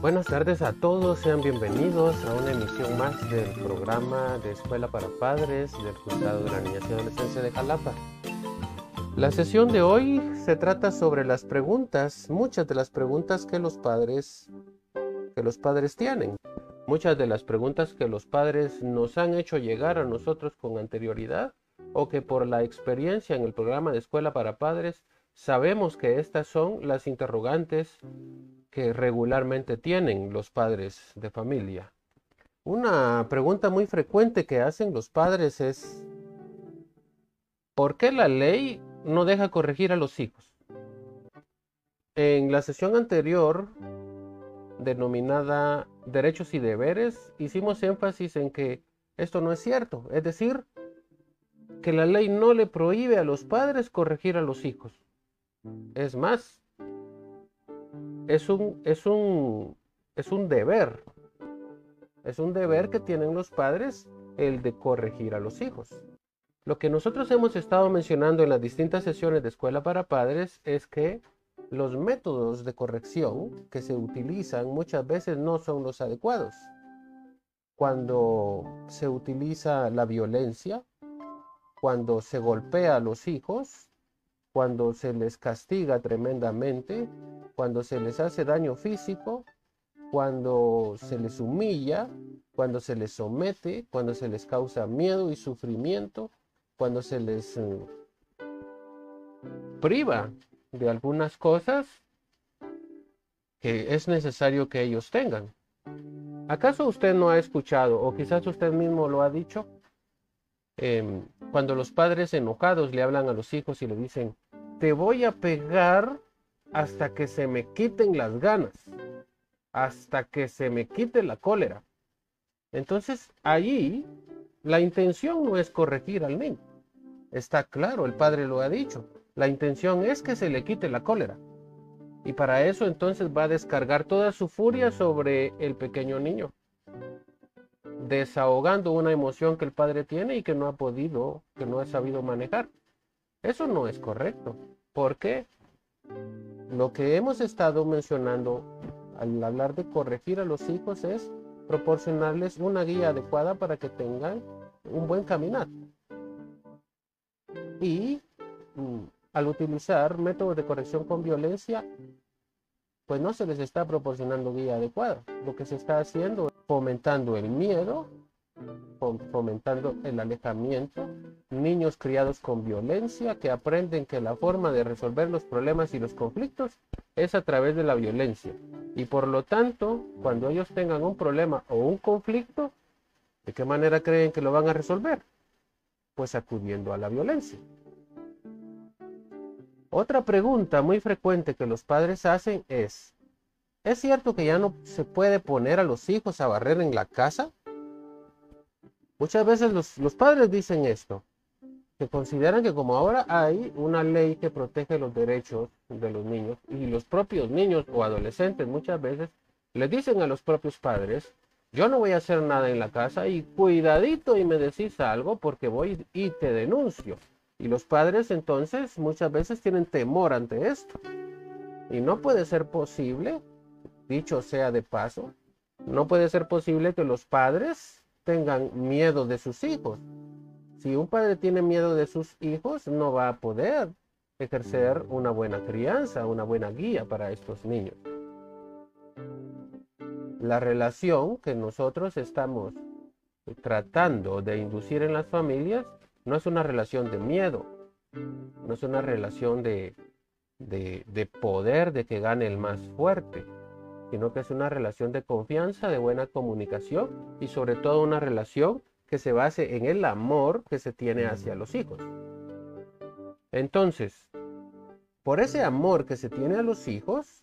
Buenas tardes a todos, sean bienvenidos a una emisión más del programa de Escuela para Padres del Juzgado de la Niñez y Adolescencia de Jalapa. La sesión de hoy se trata sobre las preguntas, muchas de las preguntas que los padres que los padres tienen. Muchas de las preguntas que los padres nos han hecho llegar a nosotros con anterioridad o que por la experiencia en el programa de Escuela para Padres sabemos que estas son las interrogantes que regularmente tienen los padres de familia. Una pregunta muy frecuente que hacen los padres es, ¿por qué la ley no deja corregir a los hijos? En la sesión anterior, denominada Derechos y Deberes, hicimos énfasis en que esto no es cierto, es decir, que la ley no le prohíbe a los padres corregir a los hijos. Es más, es un, es un, es un deber. Es un deber que tienen los padres el de corregir a los hijos. Lo que nosotros hemos estado mencionando en las distintas sesiones de escuela para padres es que los métodos de corrección que se utilizan muchas veces no son los adecuados. Cuando se utiliza la violencia, cuando se golpea a los hijos, cuando se les castiga tremendamente, cuando se les hace daño físico, cuando se les humilla, cuando se les somete, cuando se les causa miedo y sufrimiento, cuando se les eh, priva de algunas cosas que es necesario que ellos tengan. ¿Acaso usted no ha escuchado, o quizás usted mismo lo ha dicho, em, cuando los padres enojados le hablan a los hijos y le dicen, te voy a pegar hasta que se me quiten las ganas, hasta que se me quite la cólera. Entonces, allí la intención no es corregir al niño. Está claro, el padre lo ha dicho. La intención es que se le quite la cólera. Y para eso entonces va a descargar toda su furia sobre el pequeño niño, desahogando una emoción que el padre tiene y que no ha podido, que no ha sabido manejar. Eso no es correcto. ¿Por qué? Lo que hemos estado mencionando al hablar de corregir a los hijos es proporcionarles una guía adecuada para que tengan un buen caminar. Y mm, al utilizar métodos de corrección con violencia, pues no se les está proporcionando guía adecuada. Lo que se está haciendo es fomentando el miedo fomentando el alejamiento, niños criados con violencia que aprenden que la forma de resolver los problemas y los conflictos es a través de la violencia. Y por lo tanto, cuando ellos tengan un problema o un conflicto, ¿de qué manera creen que lo van a resolver? Pues acudiendo a la violencia. Otra pregunta muy frecuente que los padres hacen es, ¿es cierto que ya no se puede poner a los hijos a barrer en la casa? Muchas veces los, padres dicen esto, que consideran que como ahora hay una ley que protege los derechos de los niños y los propios niños o adolescentes muchas veces le dicen a los propios padres, yo no voy a hacer nada en la casa y cuidadito y me decís algo porque voy y te denuncio. Y los padres entonces muchas veces tienen temor ante esto. Y no puede ser posible, dicho sea de paso, no puede ser posible que los padres tengan miedo de sus hijos. Si un padre tiene miedo de sus hijos, no va a poder ejercer una buena crianza, una buena guía para estos niños. La relación que nosotros estamos tratando de inducir en las familias no es una relación de miedo, no es una relación de, de, poder, de que gane el más fuerte sino que es una relación de confianza, de buena comunicación y sobre todo una relación que se base en el amor que se tiene hacia los hijos. Entonces, por ese amor que se tiene a los hijos,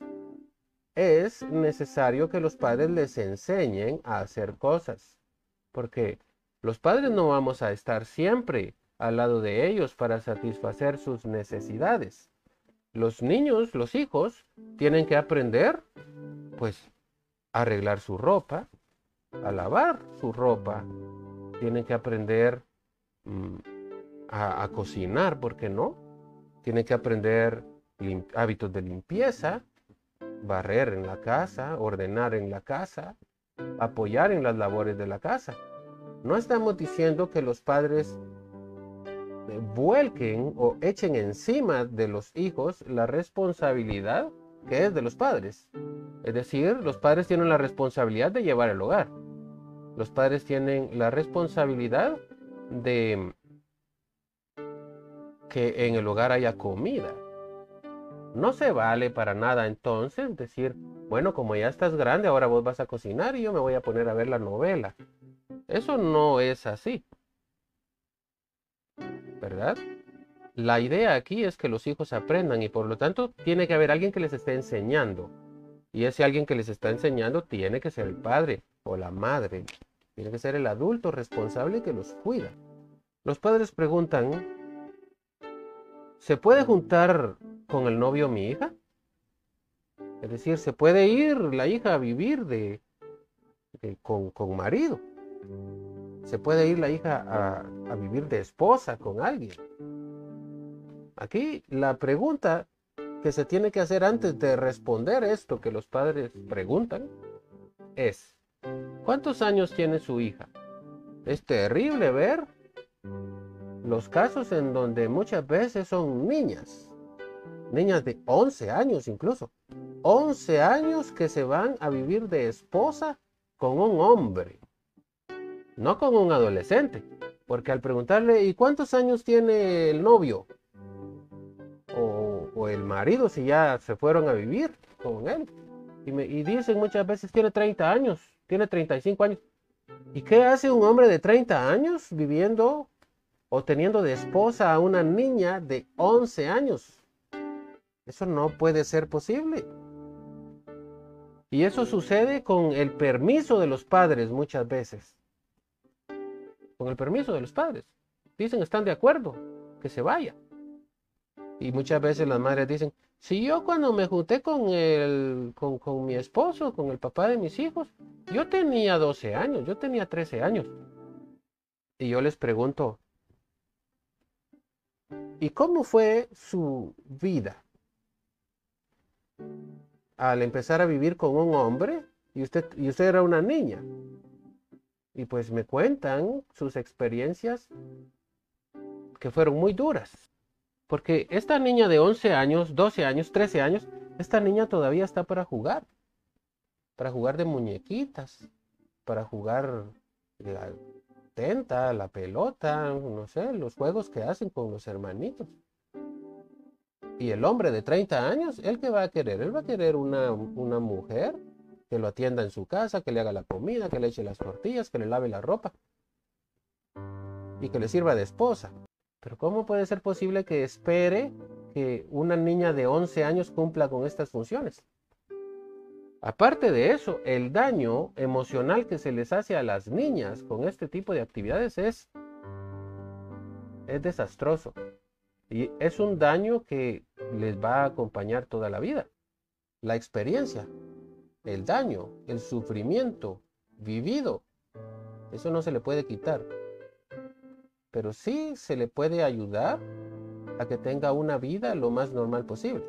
es necesario que los padres les enseñen a hacer cosas, porque los padres no vamos a estar siempre al lado de ellos para satisfacer sus necesidades. Los niños, los hijos, tienen que aprender pues arreglar su ropa, a lavar su ropa. Tienen que aprender mm, a, cocinar, ¿por qué no? Tienen que aprender hábitos de limpieza. barrer en la casa, ordenar en la casa, apoyar en las labores de la casa. No estamos diciendo que los padres eh, vuelquen o echen encima de los hijos la responsabilidad que es de los padres. Es decir, los padres tienen la responsabilidad de llevar el hogar. Los padres tienen la responsabilidad de que en el hogar haya comida. No se vale para nada entonces decir, bueno, como ya estás grande, ahora vos vas a cocinar y yo me voy a poner a ver la novela. Eso no es así. ¿Verdad? La idea aquí es que los hijos aprendan y por lo tanto tiene que haber alguien que les esté enseñando. Y ese alguien que les está enseñando tiene que ser el padre o la madre. Tiene que ser el adulto responsable que los cuida. Los padres preguntan, ¿se puede juntar con el novio mi hija? Es decir, ¿se puede ir la hija a vivir de, con, con, marido? ¿Se puede ir la hija a, a vivir de esposa con alguien? Aquí la pregunta que se tiene que hacer antes de responder esto que los padres preguntan es, ¿cuántos años tiene su hija? Es terrible ver los casos en donde muchas veces son niñas, niñas de 11 años incluso, 11 años que se van a vivir de esposa con un hombre, no con un adolescente, porque al preguntarle, ¿y cuántos años tiene el novio? o, el marido si ya se fueron a vivir con él. Y, y dicen muchas veces tiene 30 años, tiene 35 años. ¿Y qué hace un hombre de 30 años viviendo o teniendo de esposa a una niña de 11 años? Eso no puede ser posible. Y eso sucede con el permiso de los padres muchas veces. Con el permiso de los padres. Dicen, están de acuerdo, que se vaya. Y muchas veces las madres dicen, si yo cuando me junté con, el, con, mi esposo, con el papá de mis hijos, yo tenía 12 años, yo tenía 13 años. Y yo les pregunto, ¿y cómo fue su vida? Al empezar a vivir con un hombre y usted, y usted era una niña. Y pues me cuentan sus experiencias que fueron muy duras. Porque esta niña de 11 años, 12 años, 13 años, esta niña todavía está para jugar. Para jugar de muñequitas, para jugar la tenta, la pelota, no sé, los juegos que hacen con los hermanitos. Y el hombre de 30 años, ¿él qué va a querer? Él va a querer una, una mujer que lo atienda en su casa, que le haga la comida, que le eche las tortillas, que le lave la ropa y que le sirva de esposa. Pero ¿cómo puede ser posible que espere que una niña de 11 años cumpla con estas funciones? Aparte de eso, el daño emocional que se les hace a las niñas con este tipo de actividades es, es desastroso. Y es un daño que les va a acompañar toda la vida. La experiencia, el daño, el sufrimiento vivido, eso no se le puede quitar pero sí se le puede ayudar a que tenga una vida lo más normal posible.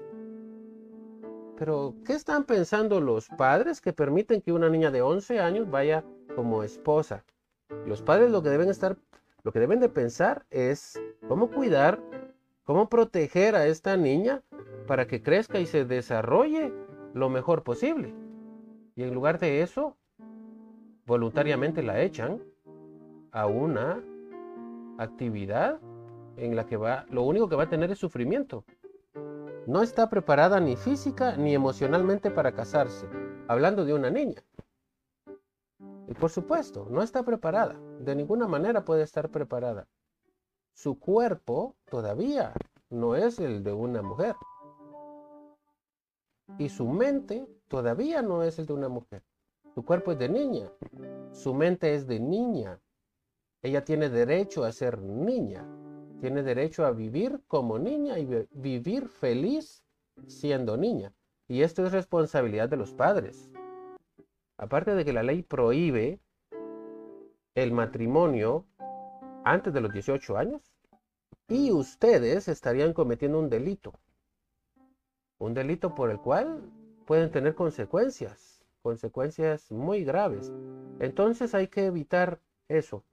Pero, ¿qué están pensando los padres que permiten que una niña de 11 años vaya como esposa? Los padres lo que deben estar, lo que deben de pensar es cómo cuidar, cómo proteger a esta niña para que crezca y se desarrolle lo mejor posible. Y en lugar de eso, voluntariamente la echan a una actividad en la que va, lo único que va a tener es sufrimiento. No está preparada ni física ni emocionalmente para casarse, hablando de una niña. Y por supuesto, no está preparada, de ninguna manera puede estar preparada. Su cuerpo todavía no es el de una mujer. Y su mente todavía no es el de una mujer. Su cuerpo es de niña, su mente es de niña, ella tiene derecho a ser niña, tiene derecho a vivir como niña y vivir feliz siendo niña. Y esto es responsabilidad de los padres. Aparte de que la ley prohíbe el matrimonio antes de los 18 años, y ustedes estarían cometiendo un delito. Un delito por el cual pueden tener consecuencias, consecuencias muy graves. Entonces hay que evitar eso.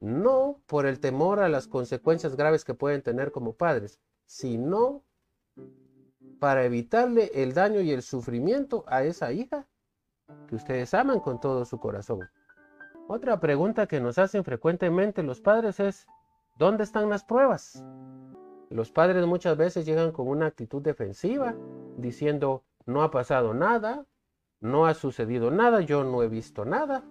No por el temor a las consecuencias graves que pueden tener como padres, sino para evitarle el daño y el sufrimiento a esa hija que ustedes aman con todo su corazón. Otra pregunta que nos hacen frecuentemente los padres es, ¿dónde están las pruebas? Los padres muchas veces llegan con una actitud defensiva, diciendo, no ha pasado nada, no ha sucedido nada, yo no he visto nada.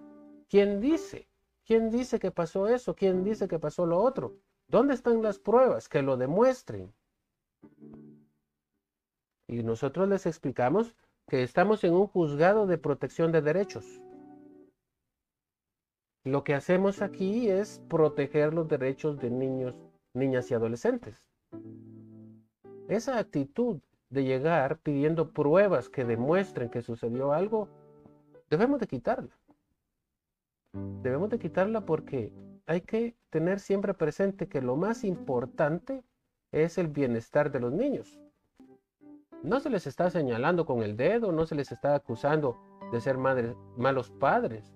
¿Quién dice? ¿Quién dice que pasó eso? ¿Quién dice que pasó lo otro? ¿Dónde están las pruebas que lo demuestren? Y nosotros les explicamos que estamos en un juzgado de protección de derechos. Lo que hacemos aquí es proteger los derechos de niños, niñas y adolescentes. Esa actitud de llegar pidiendo pruebas que demuestren que sucedió algo, debemos de quitarla. Debemos de quitarla porque hay que tener siempre presente que lo más importante es el bienestar de los niños. No se les está señalando con el dedo, no se les está acusando de ser malos padres.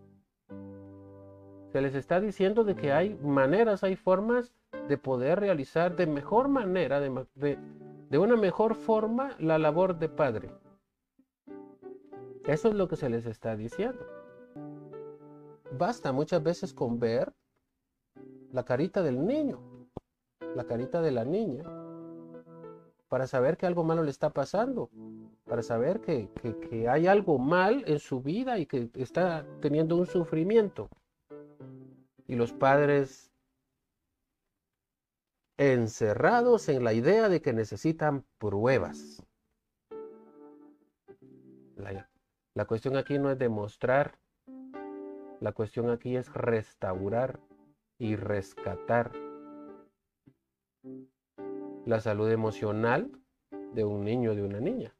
Se les está diciendo de que hay maneras, hay formas de poder realizar de mejor manera, de una mejor forma, la labor de padre. Eso es lo que se les está diciendo. Basta muchas veces con ver la carita del niño, la carita de la niña, para saber que algo malo le está pasando, para saber que, hay algo mal en su vida y que está teniendo un sufrimiento. Y los padres encerrados en la idea de que necesitan pruebas. La, la, cuestión aquí no es demostrar, la cuestión aquí es restaurar y rescatar la salud emocional de un niño o de una niña.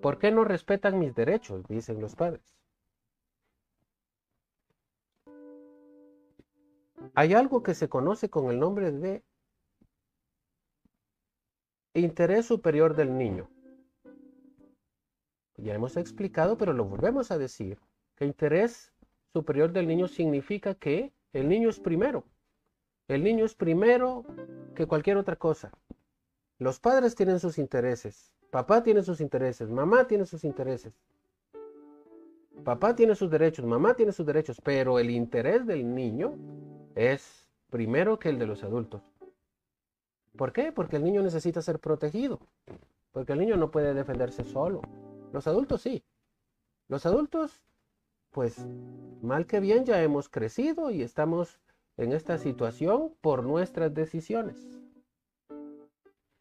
¿Por qué no respetan mis derechos? Dicen los padres. Hay algo que se conoce con el nombre de interés superior del niño. Ya hemos explicado, pero lo volvemos a decir, que interés superior del niño significa que el niño es primero. El niño es primero que cualquier otra cosa. Los padres tienen sus intereses. Papá tiene sus intereses. Mamá tiene sus intereses. Papá tiene sus derechos. Mamá tiene sus derechos. Pero el interés del niño es primero que el de los adultos. ¿Por qué? Porque el niño necesita ser protegido. Porque el niño no puede defenderse solo. Los adultos sí. Los adultos, pues, mal que bien ya hemos crecido y estamos en esta situación por nuestras decisiones.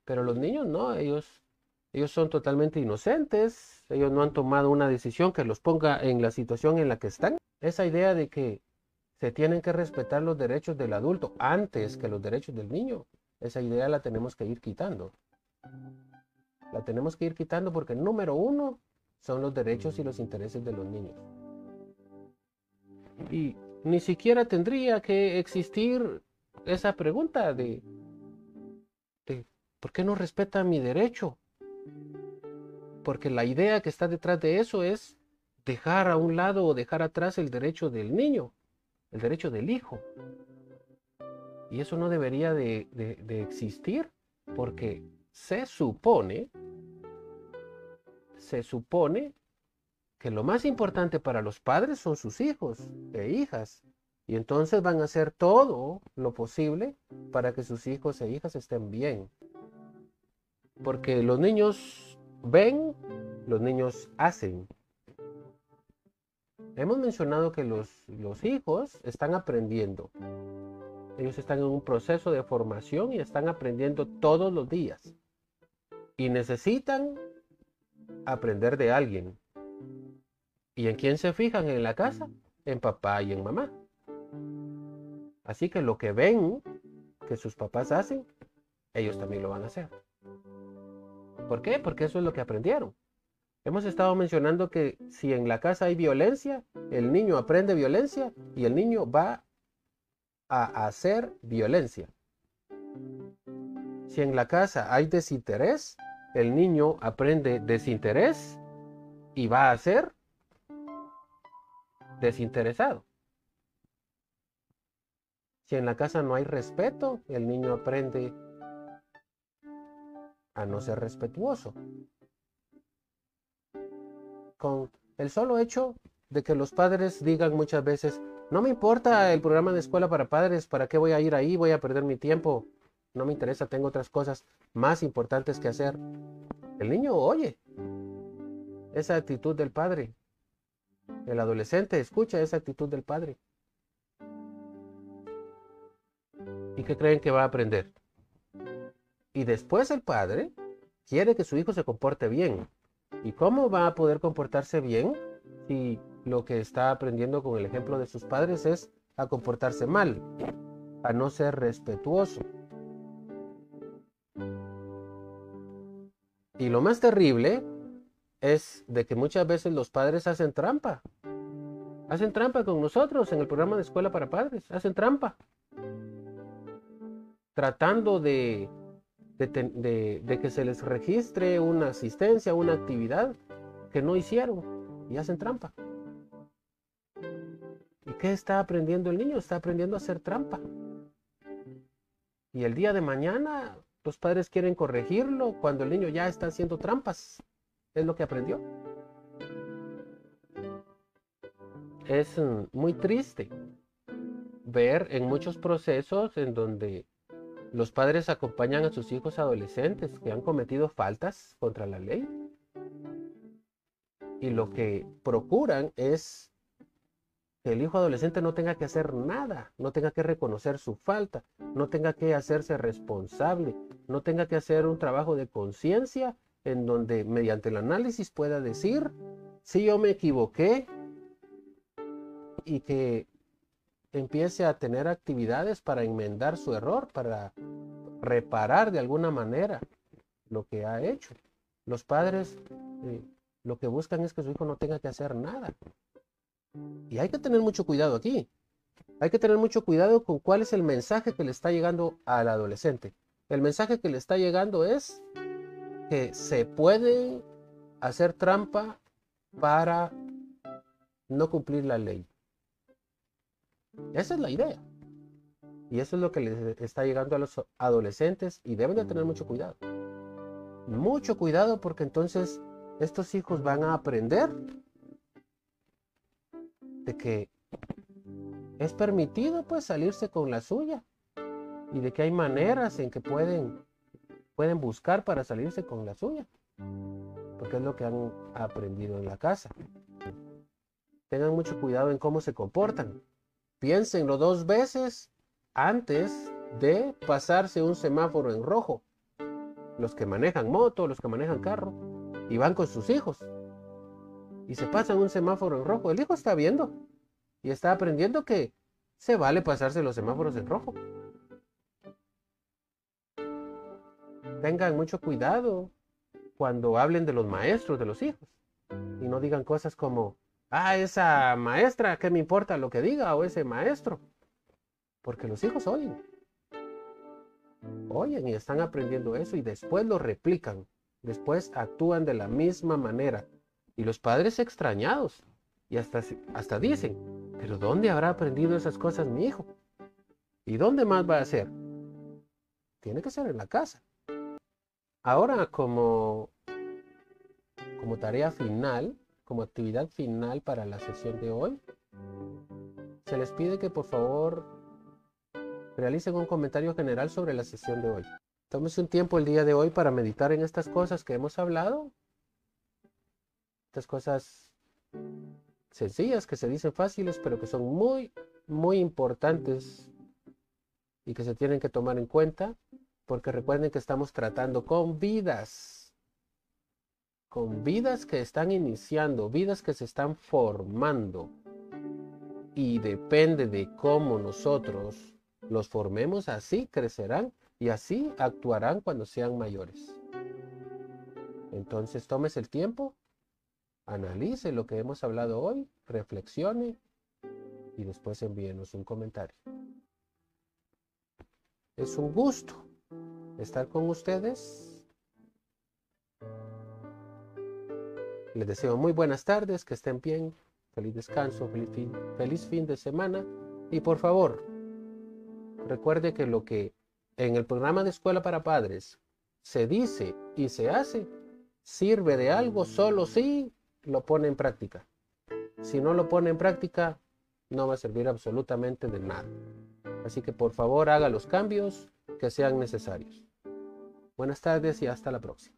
Pero los niños no, ellos, ellos son totalmente inocentes, ellos no han tomado una decisión que los ponga en la situación en la que están. Esa idea de que se tienen que respetar los derechos del adulto antes que los derechos del niño, esa idea la tenemos que ir quitando. La tenemos que ir quitando porque número uno son los derechos y los intereses de los niños. Y ni siquiera tendría que existir esa pregunta de ¿Por qué no respeta mi derecho? Porque la idea que está detrás de eso es dejar a un lado o dejar atrás el derecho del niño, el derecho del hijo. Y eso no debería de, existir porque se supone, se supone que lo más importante para los padres son sus hijos e hijas. Y entonces van a hacer todo lo posible para que sus hijos e hijas estén bien. Porque los niños ven, los niños hacen. Hemos mencionado que los, los hijos están aprendiendo. Ellos están en un proceso de formación y están aprendiendo todos los días. Y necesitan aprender de alguien. ¿Y en quién se fijan en la casa? En papá y en mamá. Así que lo que ven que sus papás hacen, ellos también lo van a hacer. ¿Por qué? Porque eso es lo que aprendieron. Hemos estado mencionando que si en la casa hay violencia, el niño aprende violencia y el niño va a hacer violencia. Si en la casa hay desinterés, el niño aprende desinterés y va a ser desinteresado. Si en la casa no hay respeto, el niño aprende a no ser respetuoso. Con el solo hecho de que los padres digan muchas veces, no me importa el programa de escuela para padres, ¿para qué voy a ir ahí? Voy a perder mi tiempo. No me interesa, tengo otras cosas más importantes que hacer. El niño oye esa actitud del padre. El adolescente escucha esa actitud del padre. ¿Y qué creen que va a aprender? Y después el padre quiere que su hijo se comporte bien. ¿Y cómo va a poder comportarse bien si lo que está aprendiendo con el ejemplo de sus padres es a comportarse mal, a no ser respetuoso? Y lo más terrible es de que muchas veces los padres hacen trampa. Hacen trampa con nosotros en el programa de escuela para padres. Hacen trampa. Tratando de, de, que se les registre una asistencia, una actividad que no hicieron. Y hacen trampa. ¿Y qué está aprendiendo el niño? Está aprendiendo a hacer trampa. Y el día de mañana los padres quieren corregirlo cuando el niño ya está haciendo trampas. Es lo que aprendió. Es mm, muy triste ver en muchos procesos en donde los padres acompañan a sus hijos adolescentes que han cometido faltas contra la ley y lo que procuran es que el hijo adolescente no tenga que hacer nada, no tenga que reconocer su falta, no tenga que hacerse responsable, no tenga que hacer un trabajo de conciencia en donde mediante el análisis pueda decir si yo me equivoqué y que empiece a tener actividades para enmendar su error, para reparar de alguna manera lo que ha hecho. Los padres eh, lo que buscan es que su hijo no tenga que hacer nada. Y hay que tener mucho cuidado aquí. Hay que tener mucho cuidado con cuál es el mensaje que le está llegando al adolescente. El mensaje que le está llegando es que se puede hacer trampa para no cumplir la ley. Esa es la idea. Y eso es lo que les está llegando a los adolescentes y deben de tener mucho cuidado. Mucho cuidado porque entonces estos hijos van a aprender de que es permitido pues salirse con la suya y de que hay maneras en que pueden pueden buscar para salirse con la suya porque es lo que han aprendido en la casa tengan mucho cuidado en cómo se comportan piénsenlo dos veces antes de pasarse un semáforo en rojo los que manejan moto los que manejan carro y van con sus hijos y se pasan un semáforo en rojo. El hijo está viendo y está aprendiendo que se vale pasarse los semáforos en rojo. Tengan mucho cuidado cuando hablen de los maestros de los hijos y no digan cosas como, ah, esa maestra, ¿qué me importa lo que diga? O ese maestro. Porque los hijos oyen. Oyen y están aprendiendo eso y después lo replican. Después actúan de la misma manera. Y los padres extrañados. Y hasta, hasta dicen, pero ¿dónde habrá aprendido esas cosas mi hijo? ¿Y dónde más va a ser? Tiene que ser en la casa. Ahora como, tarea final, como actividad final para la sesión de hoy, se les pide que por favor realicen un comentario general sobre la sesión de hoy. Tómese un tiempo el día de hoy para meditar en estas cosas que hemos hablado. Estas cosas sencillas que se dicen fáciles, pero que son muy, muy importantes y que se tienen que tomar en cuenta, porque recuerden que estamos tratando con vidas, con vidas que están iniciando, vidas que se están formando. Y depende de cómo nosotros los formemos, así crecerán y así actuarán cuando sean mayores. Entonces tomes el tiempo, analice lo que hemos hablado hoy, reflexione y después envíenos un comentario. Es un gusto estar con ustedes. Les deseo muy buenas tardes, que estén bien, feliz descanso, feliz fin, de semana y por favor, recuerde que lo que en el programa de Escuela para Padres se dice y se hace sirve de algo solo si lo pone en práctica. Si no lo pone en práctica, no va a servir absolutamente de nada. Así que por favor haga los cambios que sean necesarios. Buenas tardes y hasta la próxima.